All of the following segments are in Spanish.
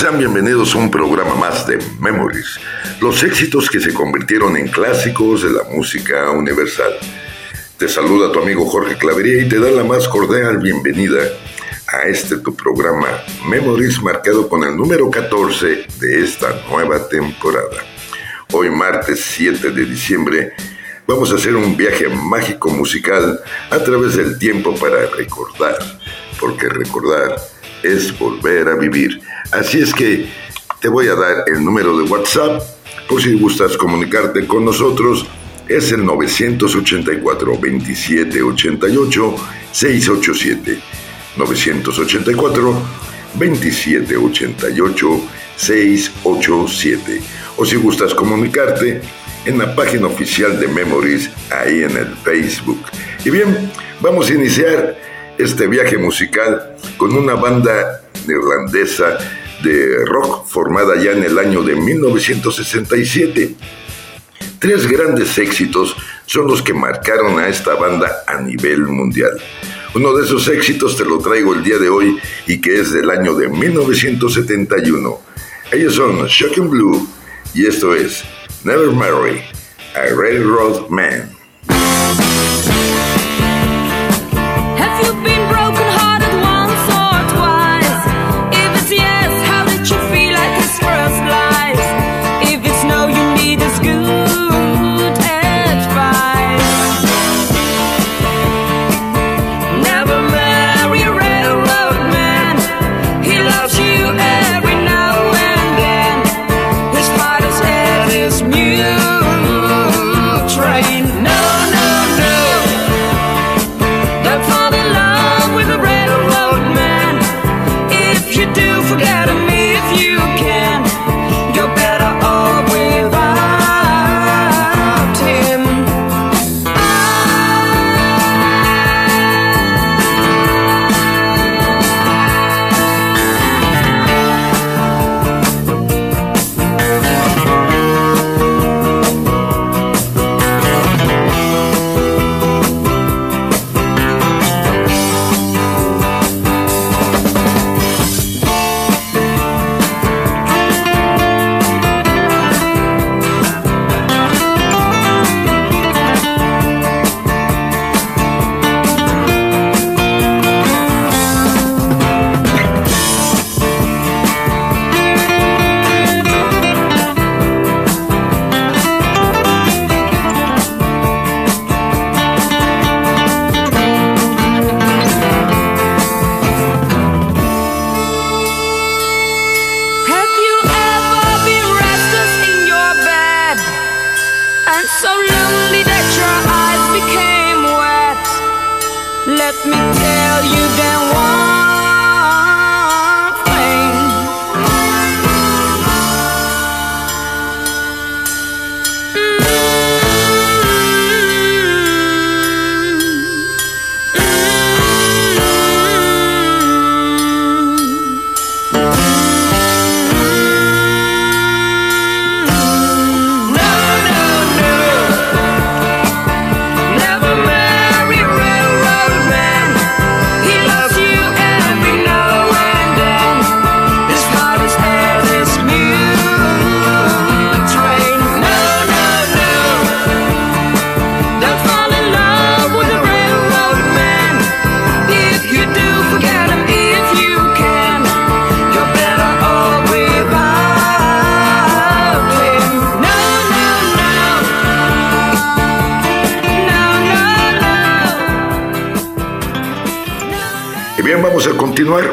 Sean bienvenidos a un programa más de Memories, los éxitos que se convirtieron en clásicos de la música universal. Te saluda tu amigo Jorge Clavería y te da la más cordial bienvenida a este tu programa Memories marcado con el número 14 de esta nueva temporada. Hoy martes 7 de diciembre vamos a hacer un viaje mágico musical a través del tiempo para recordar, porque recordar es volver a vivir. Así es que te voy a dar el número de WhatsApp por si gustas comunicarte con nosotros. Es el 984 2788 687. 984 2788 687. O si gustas comunicarte en la página oficial de Memories ahí en el Facebook. Y bien, vamos a iniciar este viaje musical con una banda neerlandesa de rock formada ya en el año de 1967. Tres grandes éxitos son los que marcaron a esta banda a nivel mundial. Uno de esos éxitos te lo traigo el día de hoy y que es del año de 1971. Ellos son Shocking Blue y esto es Never Marry a Railroad Man. you been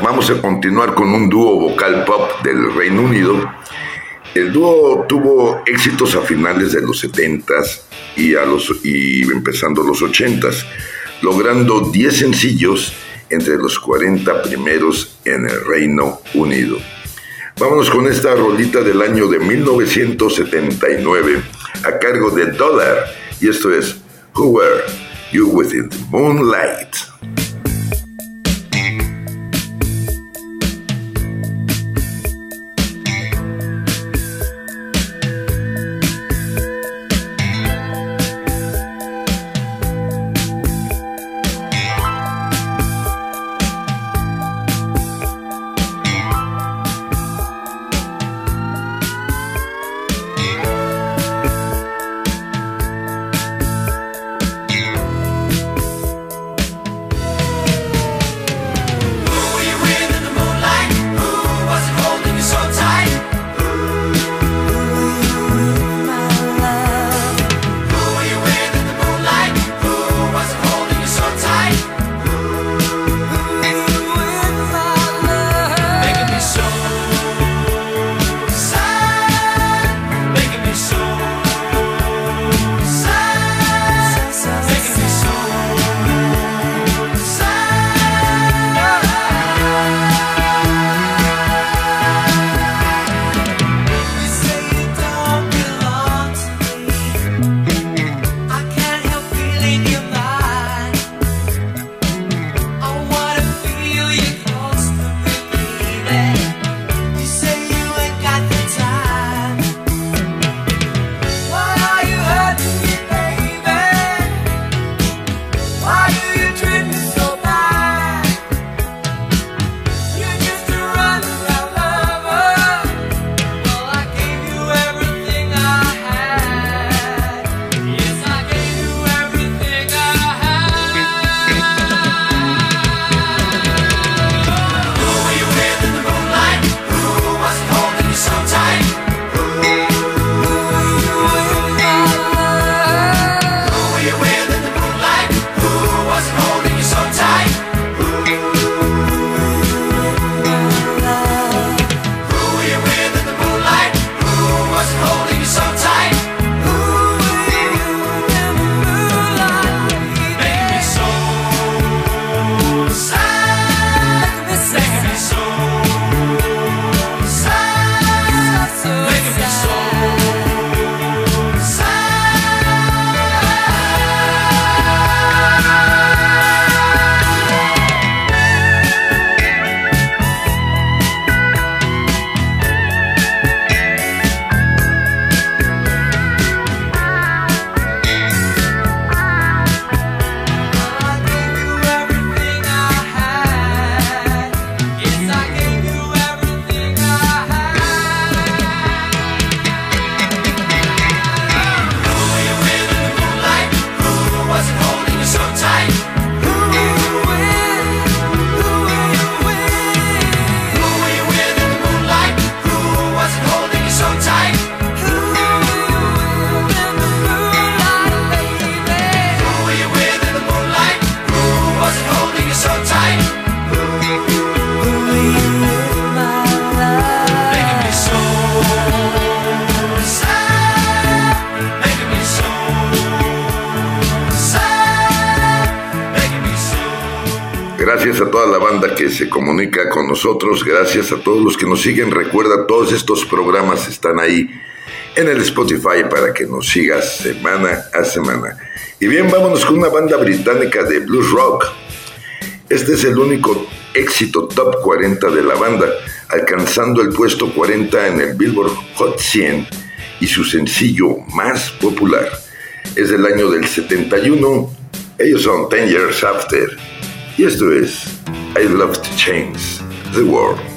vamos a continuar con un dúo vocal pop del Reino Unido. El dúo tuvo éxitos a finales de los 70s y, a los, y empezando los 80s, logrando 10 sencillos entre los 40 primeros en el Reino Unido. Vámonos con esta rolita del año de 1979 a cargo de Dollar y esto es Who Were You Within the Moonlight. A todos los que nos siguen. Recuerda, todos estos programas están ahí en el Spotify para que nos sigas semana a semana. Y bien, vámonos con una banda británica de blues rock. Este es el único éxito top 40 de la banda, alcanzando el puesto 40 en el Billboard Hot 100 y su sencillo más popular. Es del año del 71, ellos son 10 Years After, y esto es I Love to Change the World.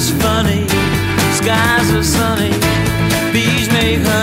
is funny, skies are sunny, bees make honey.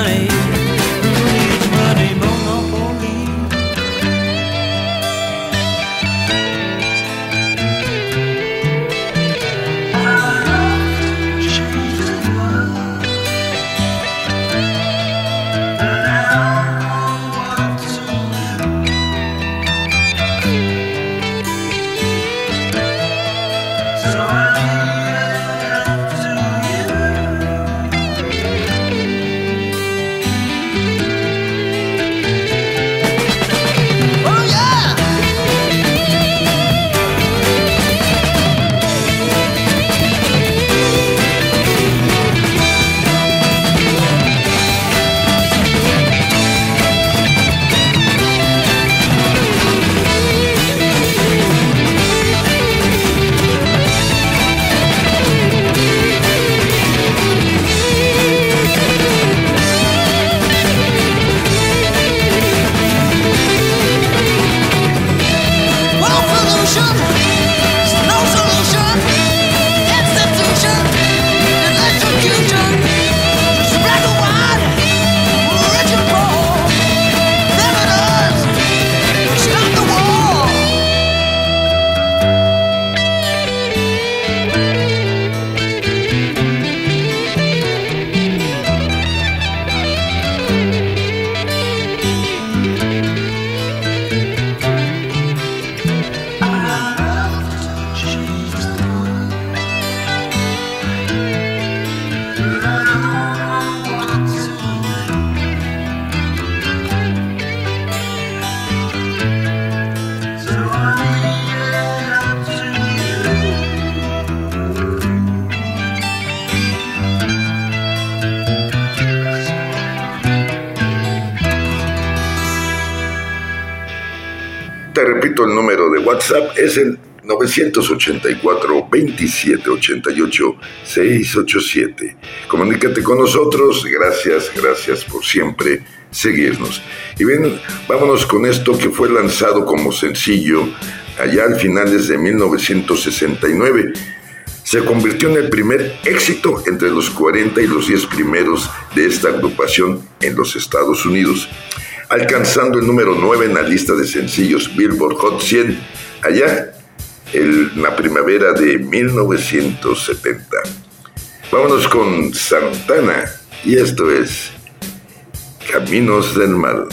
Es el 984 2788 687. Comunícate con nosotros. Gracias, gracias por siempre seguirnos. Y bien, vámonos con esto que fue lanzado como sencillo allá al finales de 1969. Se convirtió en el primer éxito entre los 40 y los 10 primeros de esta agrupación en los Estados Unidos alcanzando el número 9 en la lista de sencillos Billboard Hot 100 allá en la primavera de 1970. Vámonos con Santana y esto es Caminos del Mal.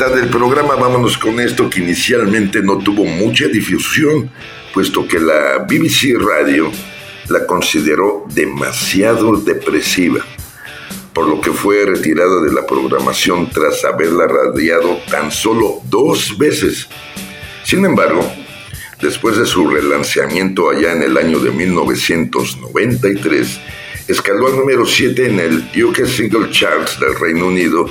Mitad del programa, vámonos con esto que inicialmente no tuvo mucha difusión, puesto que la BBC Radio la consideró demasiado depresiva, por lo que fue retirada de la programación tras haberla radiado tan solo dos veces. Sin embargo, después de su relanzamiento allá en el año de 1993, escaló al número 7 en el UK Single Charts del Reino Unido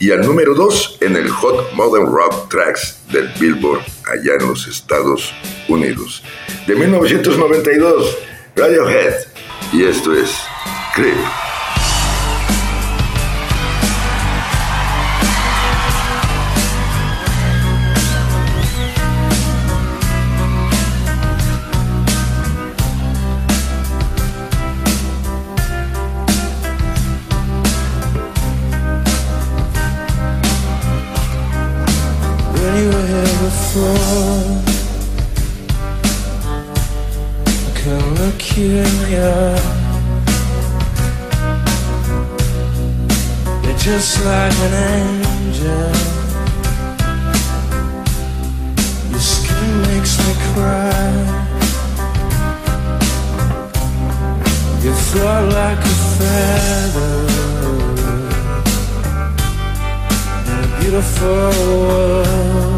y al número 2 en el Hot Modern Rock Tracks del Billboard allá en los Estados Unidos. De 1992, Radiohead. Y esto es Creep. Just like an angel. Your skin makes me cry. You fly like a feather in a beautiful world.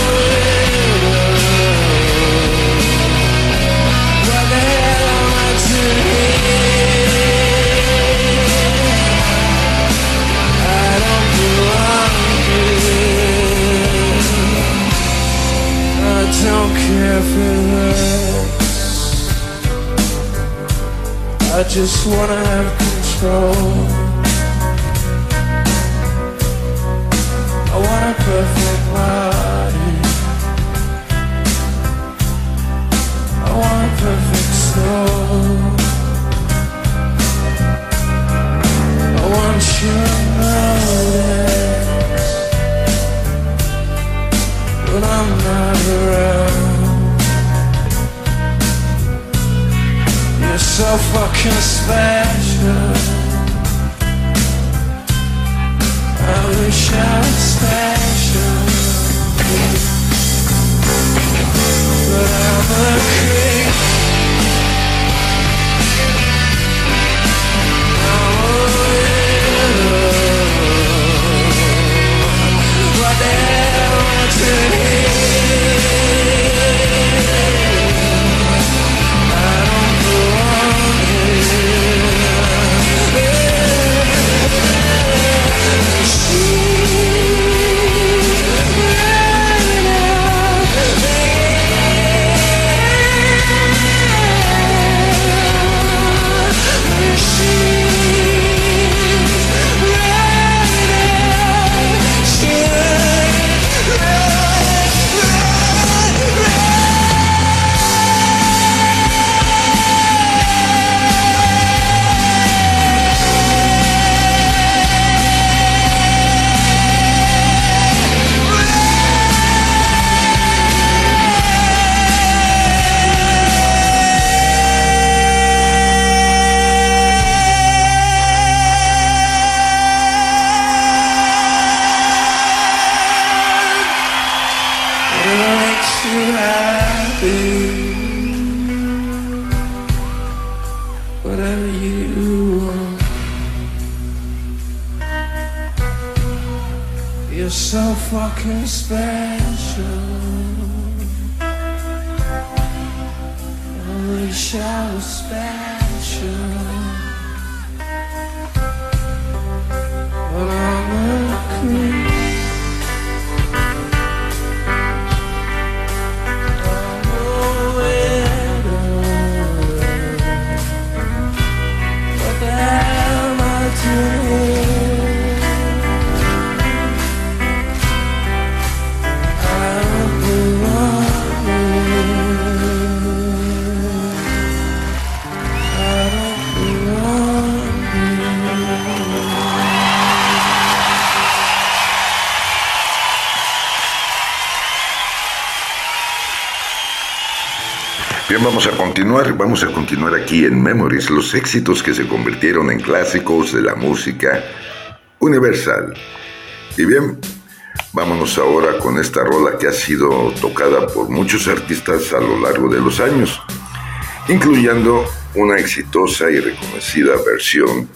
just wanna vamos a continuar, vamos a continuar aquí en Memories, los éxitos que se convirtieron en clásicos de la música universal. Y bien, vámonos ahora con esta rola que ha sido tocada por muchos artistas a lo largo de los años, incluyendo una exitosa y reconocida versión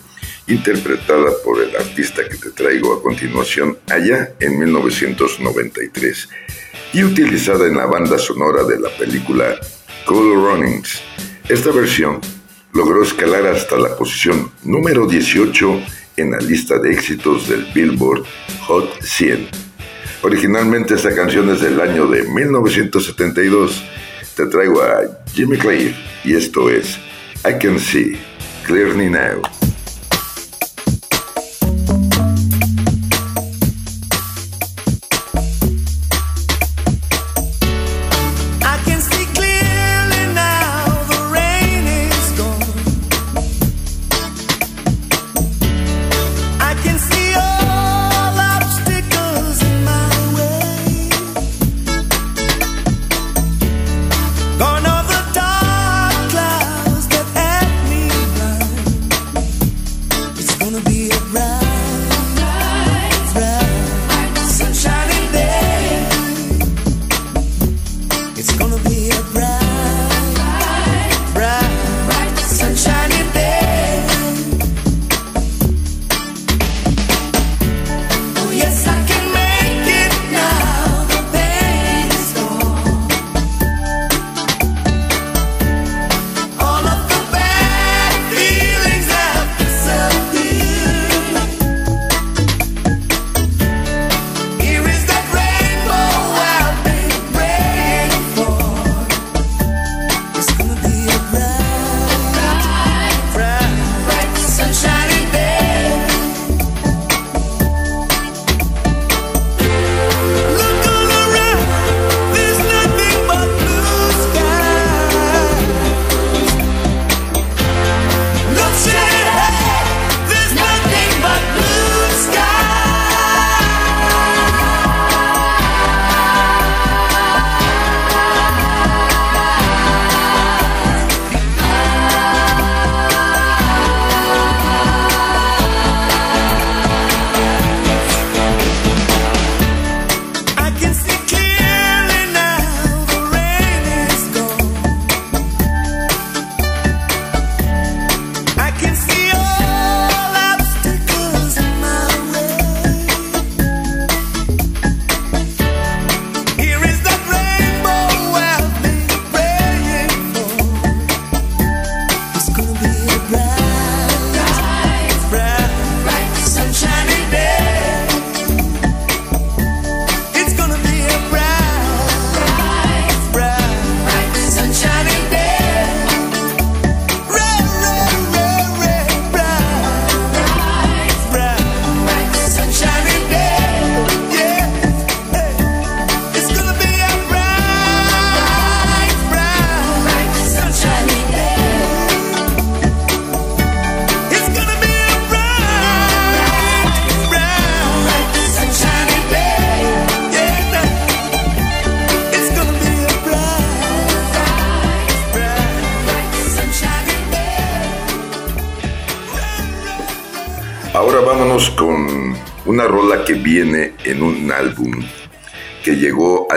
interpretada por el artista que te traigo a continuación allá en 1993 y utilizada en la banda sonora de la película Cool Runnings. Esta versión logró escalar hasta la posición número 18 en la lista de éxitos del Billboard Hot 100. Originalmente esta canción es del año de 1972. Te traigo a Jimmy Clay y esto es I Can See Clearly Now.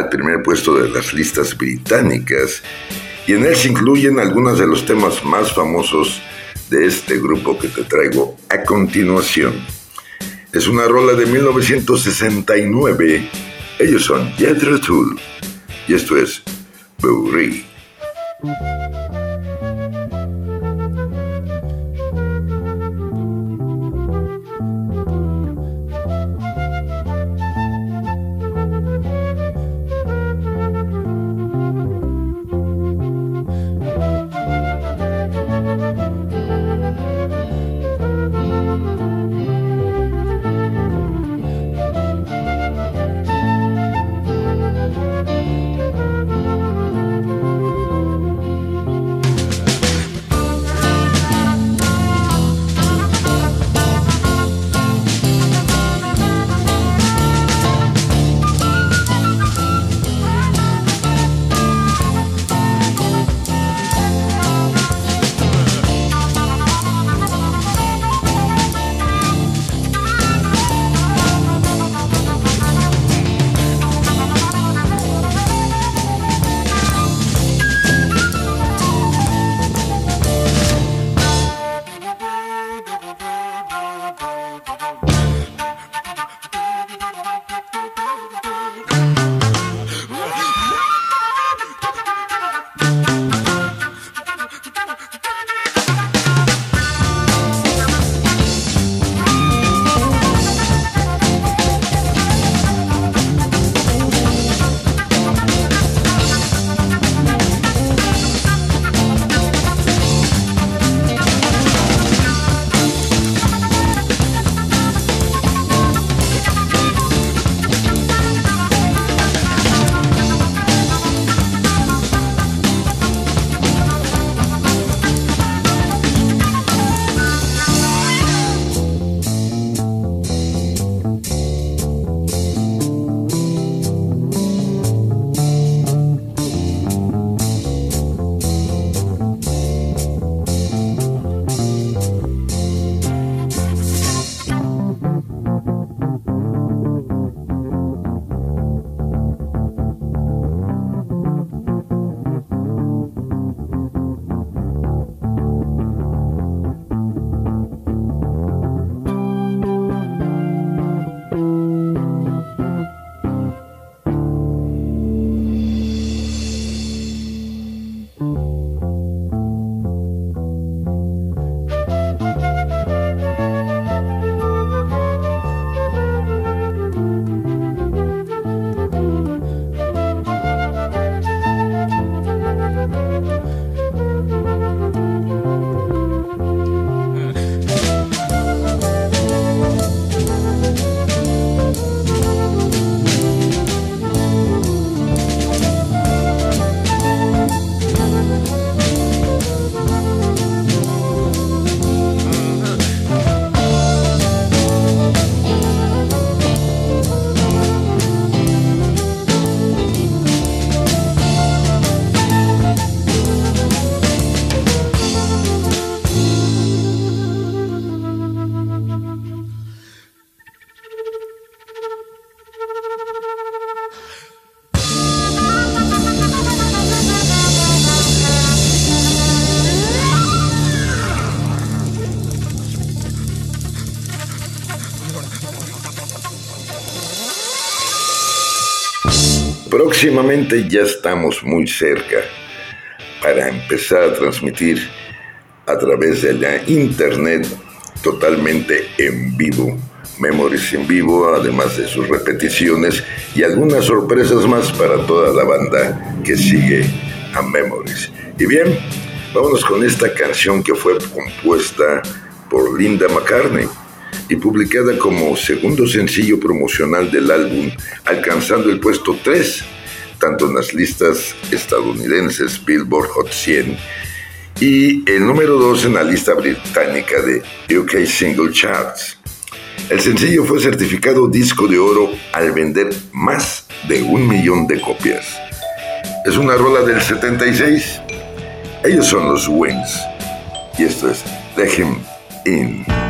Primer puesto de las listas británicas y en él se incluyen algunos de los temas más famosos de este grupo que te traigo a continuación. Es una rola de 1969. Ellos son Jethro Tull y esto es Bourrie. Próximamente ya estamos muy cerca para empezar a transmitir a través de la internet totalmente en vivo. Memories en vivo, además de sus repeticiones y algunas sorpresas más para toda la banda que sigue a Memories. Y bien, vámonos con esta canción que fue compuesta por Linda McCartney y publicada como segundo sencillo promocional del álbum, alcanzando el puesto 3, tanto en las listas estadounidenses Billboard Hot 100 y el número 2 en la lista británica de UK Single Charts. El sencillo fue certificado disco de oro al vender más de un millón de copias. Es una rola del 76. Ellos son los Wings. Y esto es Let Him In.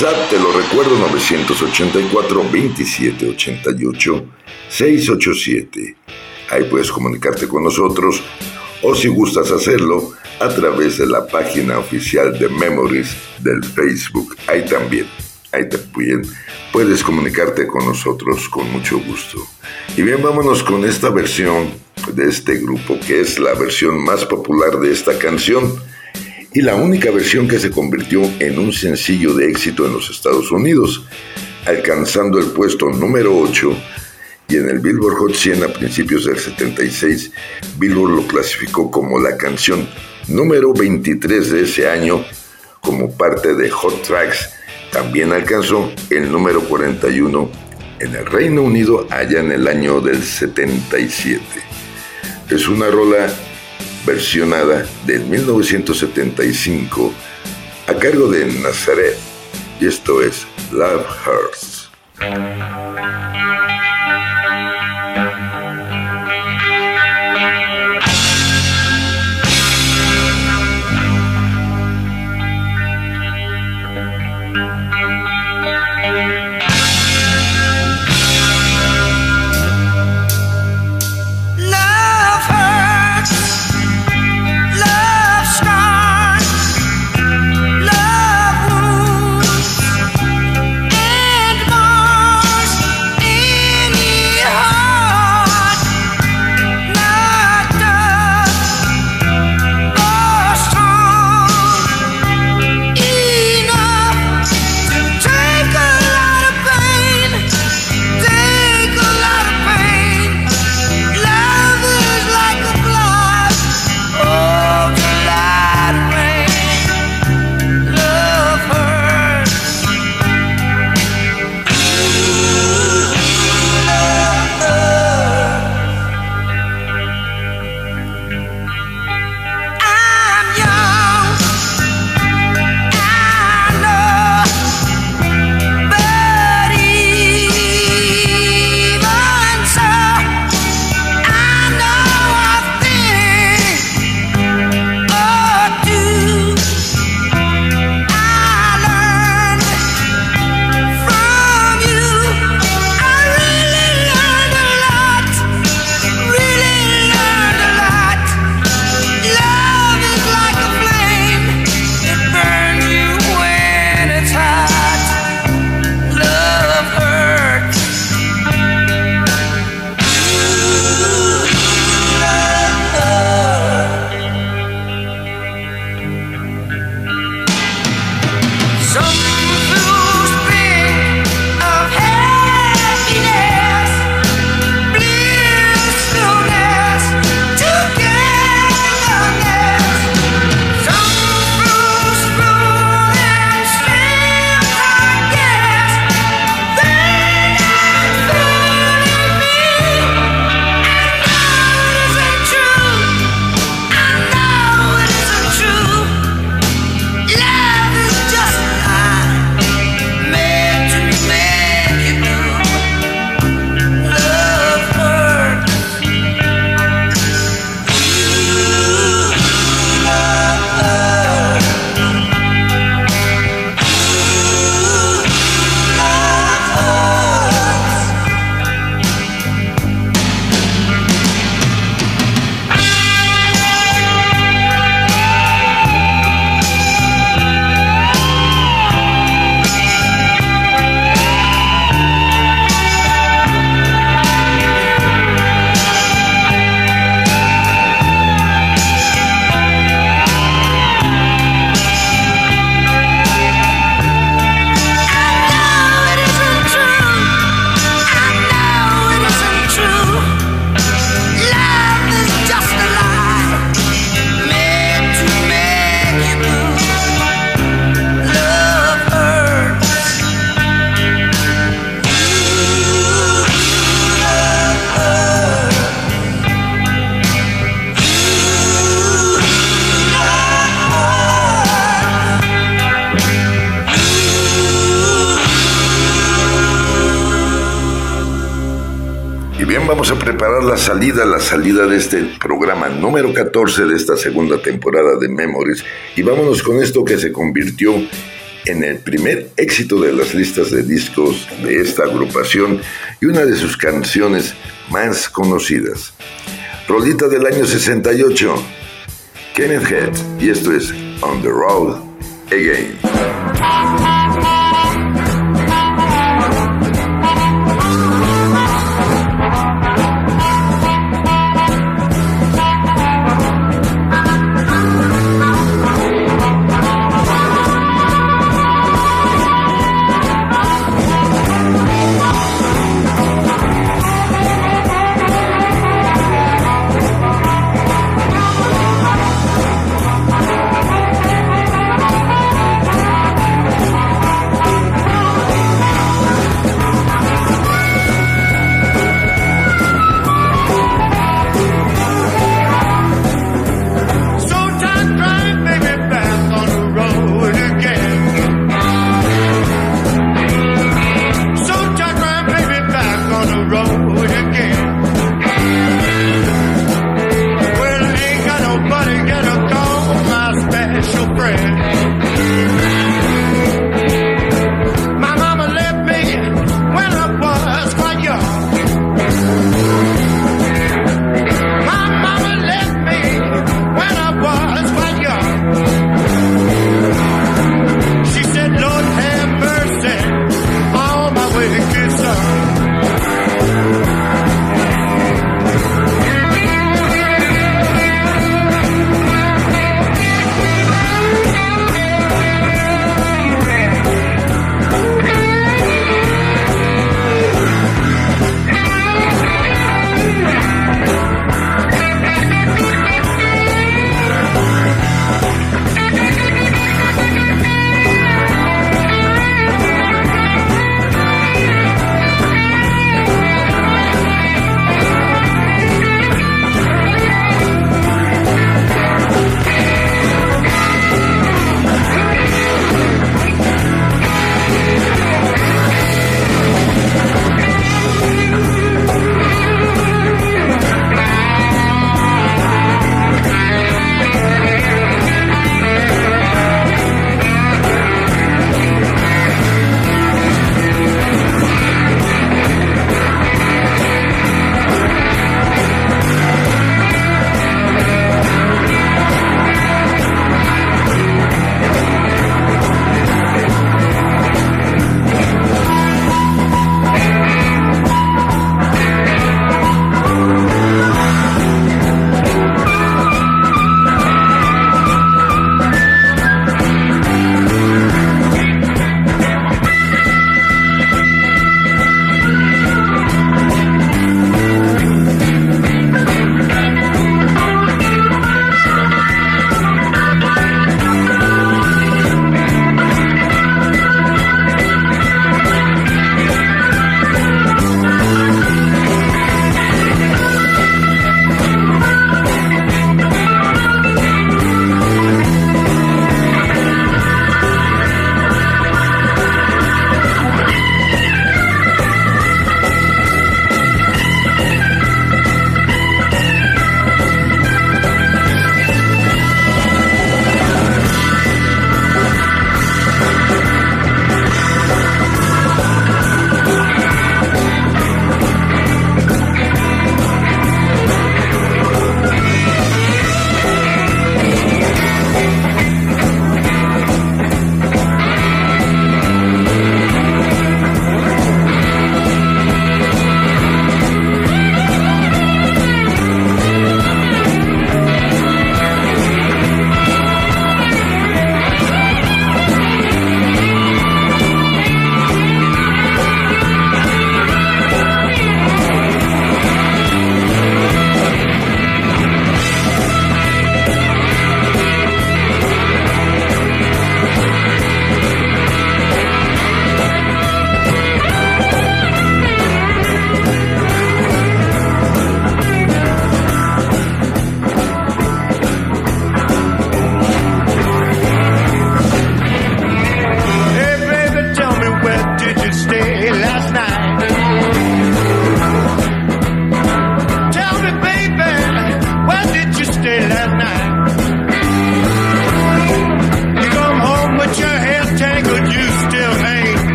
WhatsApp, te lo recuerdo, 984-2788-687. Ahí puedes comunicarte con nosotros o si gustas hacerlo, a través de la página oficial de Memories del Facebook. Ahí también, ahí también puedes comunicarte con nosotros con mucho gusto. Y bien, vámonos con esta versión de este grupo, que es la versión más popular de esta canción y la única versión que se convirtió en un sencillo de éxito en los Estados Unidos, alcanzando el puesto número 8 y en el Billboard Hot 100 a principios del 76, Billboard lo clasificó como la canción número 23 de ese año como parte de Hot Tracks. También alcanzó el número 41 en el Reino Unido allá en el año del 77. Es una rola versionada del 1975 a cargo de Nazaret y esto es Love Hurts. A preparar la salida, la salida de este programa número 14 de esta segunda temporada de Memories. Y vámonos con esto que se convirtió en el primer éxito de las listas de discos de esta agrupación y una de sus canciones más conocidas. Rolita del año 68, Kenneth Head y esto es On the Road Again.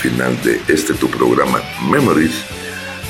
Final de este tu programa Memories,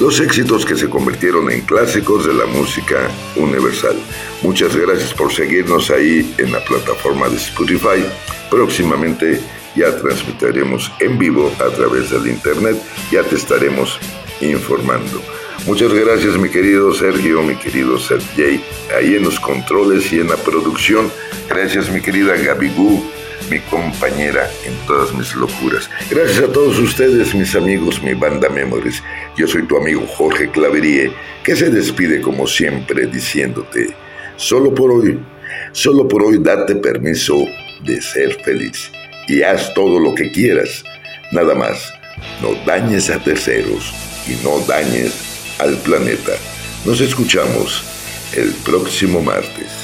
los éxitos que se convirtieron en clásicos de la música universal. Muchas gracias por seguirnos ahí en la plataforma de Spotify. Próximamente ya transmitiremos en vivo a través del internet, ya te estaremos informando. Muchas gracias mi querido Sergio, mi querido Sergey, ahí en los controles y en la producción. Gracias mi querida Gabigú, mi compañera en todas mis locuras. Gracias a todos ustedes, mis amigos, mi banda Memories. Yo soy tu amigo Jorge Claverie, que se despide como siempre diciéndote, solo por hoy, solo por hoy date permiso de ser feliz y haz todo lo que quieras. Nada más, no dañes a terceros y no dañes al planeta. Nos escuchamos el próximo martes.